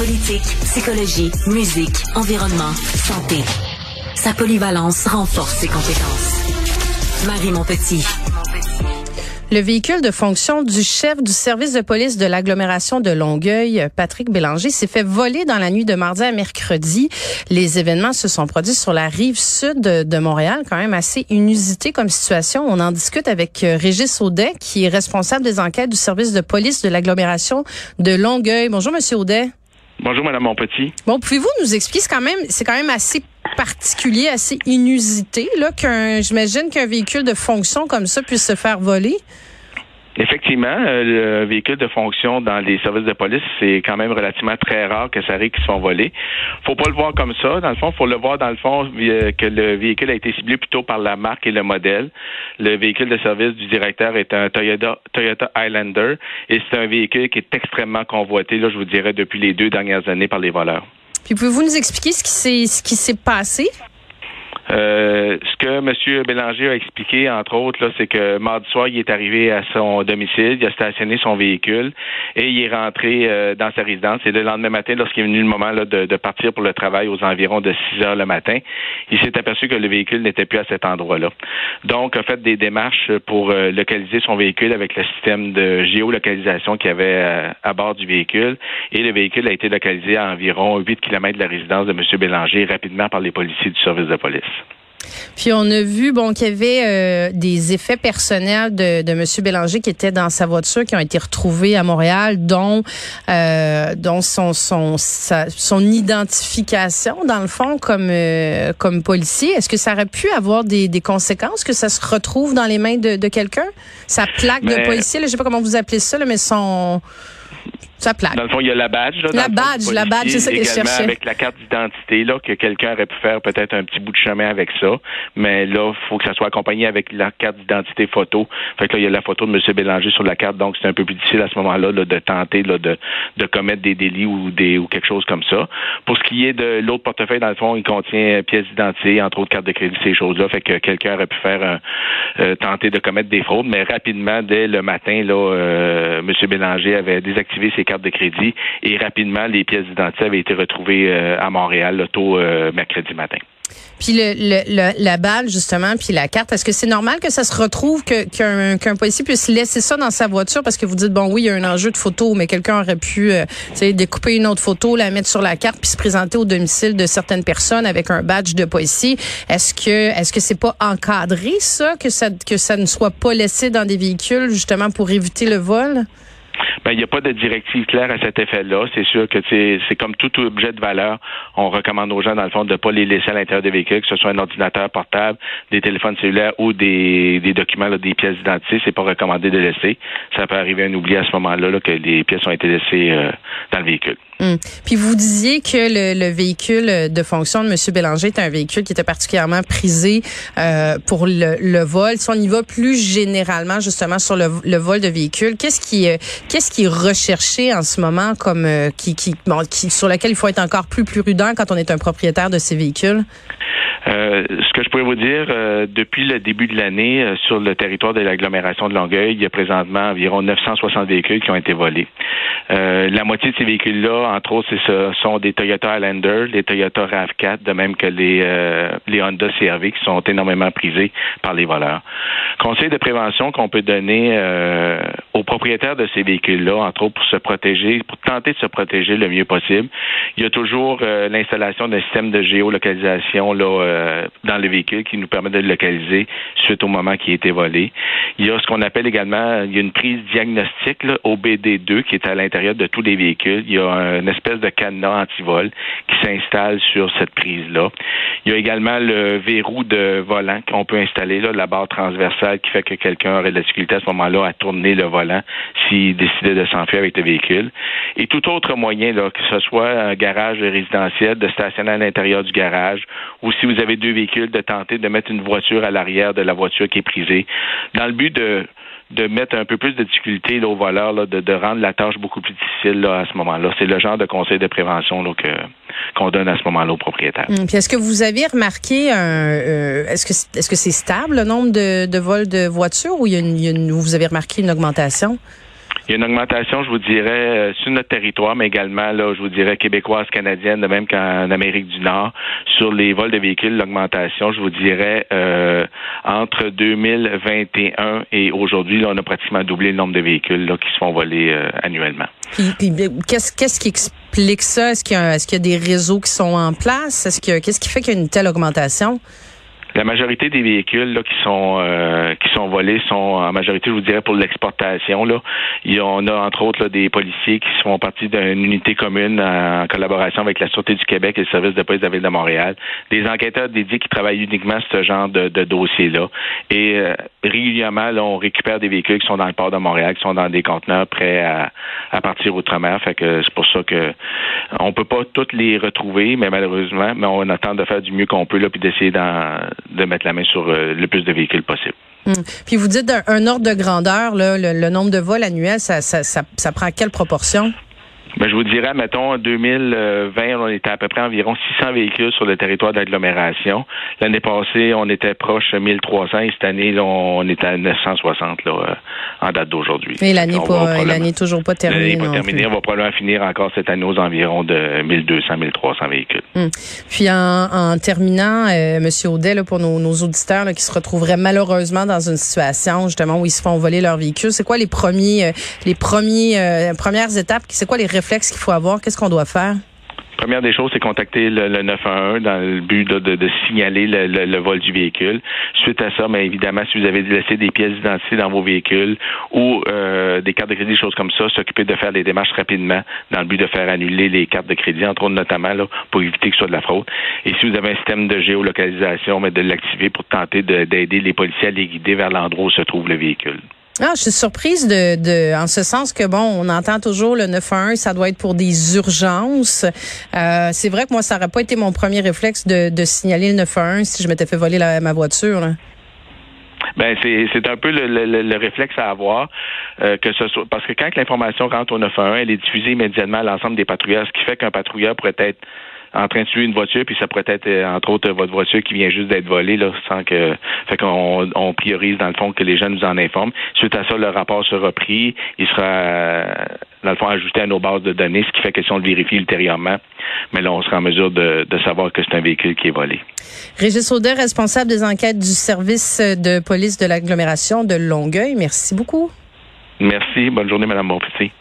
Politique, psychologie, musique, environnement, santé. Sa polyvalence renforce ses compétences. Marie Montpetit. Le véhicule de fonction du chef du service de police de l'agglomération de Longueuil, Patrick Bélanger, s'est fait voler dans la nuit de mardi à mercredi. Les événements se sont produits sur la rive sud de Montréal, quand même assez inusité comme situation. On en discute avec euh, Régis Audet, qui est responsable des enquêtes du service de police de l'agglomération de Longueuil. Bonjour, Monsieur Audet. Bonjour, Madame Monpetit. Bon, pouvez-vous nous expliquer, c'est quand même, c'est quand même assez particulier, assez inusité, là, qu'un, j'imagine qu'un véhicule de fonction comme ça puisse se faire voler? Effectivement, euh, le véhicule de fonction dans les services de police, c'est quand même relativement très rare que ça arrive qu'ils se font voler. Faut pas le voir comme ça. Dans le fond, faut le voir dans le fond que le véhicule a été ciblé plutôt par la marque et le modèle. Le véhicule de service du directeur est un Toyota, Toyota Highlander et c'est un véhicule qui est extrêmement convoité, là, je vous dirais, depuis les deux dernières années par les voleurs. Puis pouvez-vous nous expliquer ce qui s'est passé? Euh, ce que M. Bélanger a expliqué, entre autres, là, c'est que mardi soir, il est arrivé à son domicile, il a stationné son véhicule et il est rentré euh, dans sa résidence. Et le lendemain matin, lorsqu'il est venu le moment là, de, partir pour le travail aux environs de 6 heures le matin, il s'est aperçu que le véhicule n'était plus à cet endroit-là. Donc, a fait des démarches pour euh, localiser son véhicule avec le système de géolocalisation qu'il y avait à bord du véhicule. Et le véhicule a été localisé à environ 8 km de la résidence de M. Bélanger rapidement par les policiers du service de police. Puis on a vu bon qu'il y avait euh, des effets personnels de, de M. Bélanger qui étaient dans sa voiture qui ont été retrouvés à Montréal, dont euh, dont son son son identification dans le fond comme euh, comme policier. Est-ce que ça aurait pu avoir des, des conséquences que ça se retrouve dans les mains de, de quelqu'un? Sa plaque de policier, là, je sais pas comment vous appelez ça, là, mais son dans le fond, il y a la badge. la badge, la badge, c'est ça que je cherchais. avec la carte d'identité, là, que quelqu'un aurait pu faire peut-être un petit bout de chemin avec ça. Mais là, il faut que ça soit accompagné avec la carte d'identité photo. Fait que là, il y a la photo de M. Bélanger sur la carte, donc c'est un peu plus difficile à ce moment-là de tenter là, de, de commettre des délits ou des ou quelque chose comme ça. Pour ce qui est de l'autre portefeuille, dans le fond, il contient pièces d'identité, entre autres cartes de crédit, ces choses-là. Fait que quelqu'un aurait pu faire euh, tenter de commettre des fraudes, mais rapidement, dès le matin, là, euh, M. Bélanger avait désactivé ses cartes de crédit et rapidement, les pièces d'identité avaient été retrouvées euh, à Montréal le tôt euh, mercredi matin. Puis le, la balle, justement, puis la carte, est-ce que c'est normal que ça se retrouve, qu'un qu'un policier puisse laisser ça dans sa voiture? Parce que vous dites, bon, oui, il y a un enjeu de photo, mais quelqu'un aurait pu euh, découper une autre photo, la mettre sur la carte, puis se présenter au domicile de certaines personnes avec un badge de policier. Est-ce que est-ce que c'est pas encadré, ça, que ça, que ça ne soit pas laissé dans des véhicules, justement, pour éviter le vol? Ben, il n'y a pas de directive claire à cet effet-là. C'est sûr que c'est comme tout objet de valeur. On recommande aux gens, dans le fond, de ne pas les laisser à l'intérieur des véhicules, que ce soit un ordinateur portable, des téléphones cellulaires ou des, des documents, des pièces d'identité. C'est pas recommandé de laisser. Ça peut arriver un oubli à ce moment-là là, que les pièces ont été laissées euh, dans le véhicule. Hum. Puis vous disiez que le, le, véhicule de fonction de M. Bélanger est un véhicule qui était particulièrement prisé euh, pour le, le, vol. Si on y va plus généralement justement sur le, le vol de véhicules, qu'est-ce qui euh, qu'est-ce qui est recherché en ce moment comme euh, qui, sur lequel il faut être encore plus prudent quand on est un propriétaire de ces véhicules? Euh, ce que je pourrais vous dire, euh, depuis le début de l'année, sur le territoire de l'agglomération de Longueuil, il y a présentement environ 960 véhicules qui ont été volés. la moitié de ces véhicules-là, entre autres, ce sont des Toyota Highlander, les Toyota RAV4, de même que les, les Honda CRV qui sont énormément prisés par les voleurs. Conseil de prévention qu'on peut donner aux propriétaires de ces véhicules-là, entre autres pour se protéger, pour tenter de se protéger le mieux possible, il y a toujours l'installation d'un système de géolocalisation là, euh, dans le véhicule qui nous permet de le localiser suite au moment qui a été volé. Il y a ce qu'on appelle également, il y a une prise diagnostique là, au BD2 qui est à l'intérieur de tous les véhicules. Il y a une espèce de cadenas anti-vol qui s'installe sur cette prise-là. Il y a également le verrou de volant qu'on peut installer, là, la barre transversale qui fait que quelqu'un aurait de la difficulté à ce moment-là à tourner le volant s'il de s'enfuir avec le véhicule. Et tout autre moyen, là, que ce soit un garage résidentiel, de stationner à l'intérieur du garage, ou si vous avez deux véhicules, de tenter de mettre une voiture à l'arrière de la voiture qui est prisée, dans le but de mettre un peu plus de difficulté aux voleurs, là, de, rendre la tâche beaucoup plus difficile là, à ce moment-là. C'est le genre de conseil de prévention là, que, qu'on donne à ce moment-là aux propriétaires. Puis est-ce que vous avez remarqué un, euh, est-ce que c'est stable le nombre de, de vols de voitures ou il y a une, vous avez remarqué une augmentation? Il y a une augmentation, je vous dirais, euh, sur notre territoire, mais également, là, je vous dirais, québécoise, canadienne, de même qu'en Amérique du Nord. Sur les vols de véhicules, l'augmentation, je vous dirais, euh, entre 2021 et aujourd'hui, on a pratiquement doublé le nombre de véhicules là, qui se font voler euh, annuellement. qu'est-ce, qui explique ça? Est-ce qu'il, y a, est-ce qu'il y a des réseaux qui sont en place? Est-ce que, qu'est-ce qui fait qu'il y a une telle augmentation? La majorité des véhicules là, qui sont euh, qui sont volés sont en majorité, je vous dirais, pour l'exportation. Là, on a entre autres là, des policiers qui font partie d'une unité commune en collaboration avec la Sûreté du Québec et le service de police de la ville de Montréal. Des enquêteurs dédiés qui travaillent uniquement ce genre de, de dossier-là. Et euh, régulièrement, là, on récupère des véhicules qui sont dans le port de Montréal, qui sont dans des conteneurs prêts à, à partir outre-mer. Fait que c'est pour ça que on peut pas toutes les retrouver, mais malheureusement, mais on attend de faire du mieux qu'on peut là, puis d'essayer d'en de mettre la main sur euh, le plus de véhicules possible. Hum. Puis vous dites un, ordre de grandeur, le, nombre de vols annuels, ça, ça, ça, ça prend quelle proportion? Ben, je vous dirais, mettons, en 2020, on était à peu près environ 600 véhicules sur le territoire d'agglomération. L'année passée, on était proche de 1300 et cette année, on est à 960 là, euh, en date d'aujourd'hui. Et l'année l'année toujours pas terminée. L'année pas terminée. On va probablement finir encore cette année aux environs de 1200, 1300 véhicules. Hum. Puis en, terminant, euh, Monsieur Audet, là, pour nos, auditeurs qui se retrouveraient malheureusement dans une situation justement où ils se font voler leur véhicule, c'est quoi les premiers, euh, les premiers, euh, premières étapes? C'est quoi les qu'il faut avoir? Qu'est-ce qu'on doit faire? Première des choses, c'est contacter le, 911 dans le but de, signaler le, vol du véhicule. Suite à ça, mais évidemment, si vous avez laissé des pièces d'identité dans vos véhicules ou euh, des cartes de crédit, des choses comme ça, s'occuper de faire des démarches rapidement dans le but de faire annuler les cartes de crédit, entre autres notamment pour éviter que ce soit de la fraude. Et si vous avez un système de géolocalisation, mais de l'activer pour tenter d'aider les policiers à les guider vers l'endroit où se trouve le véhicule. Ah, je suis surprise de, de, en ce sens que bon, on entend toujours le 911, ça doit être pour des urgences. Euh, c'est vrai que moi, ça n'aurait pas été mon premier réflexe de, signaler le 911 si je m'étais fait voler ma voiture. Là. Ben c'est un peu le, le, le, réflexe à avoir euh, que ce soit parce que quand l'information rentre au 911, elle est diffusée immédiatement à l'ensemble des patrouilleurs, ce qui fait qu'un patrouilleur pourrait être en train de tuer une voiture, puis ça pourrait être, euh, entre autres, votre voiture qui vient juste d'être volée, là, sans que. Fait qu'on on priorise, dans le fond, que les gens nous en informent. Suite à ça, le rapport sera pris. Il sera, euh, dans le fond, ajouté à nos bases de données, ce qui fait que si on le vérifie ultérieurement, mais là, on sera en mesure de, de savoir que c'est un véhicule qui est volé. Régis Audet, responsable des enquêtes du service de police de l'agglomération de Longueuil. Merci beaucoup. Merci. Bonne journée, Mme Bonpetit.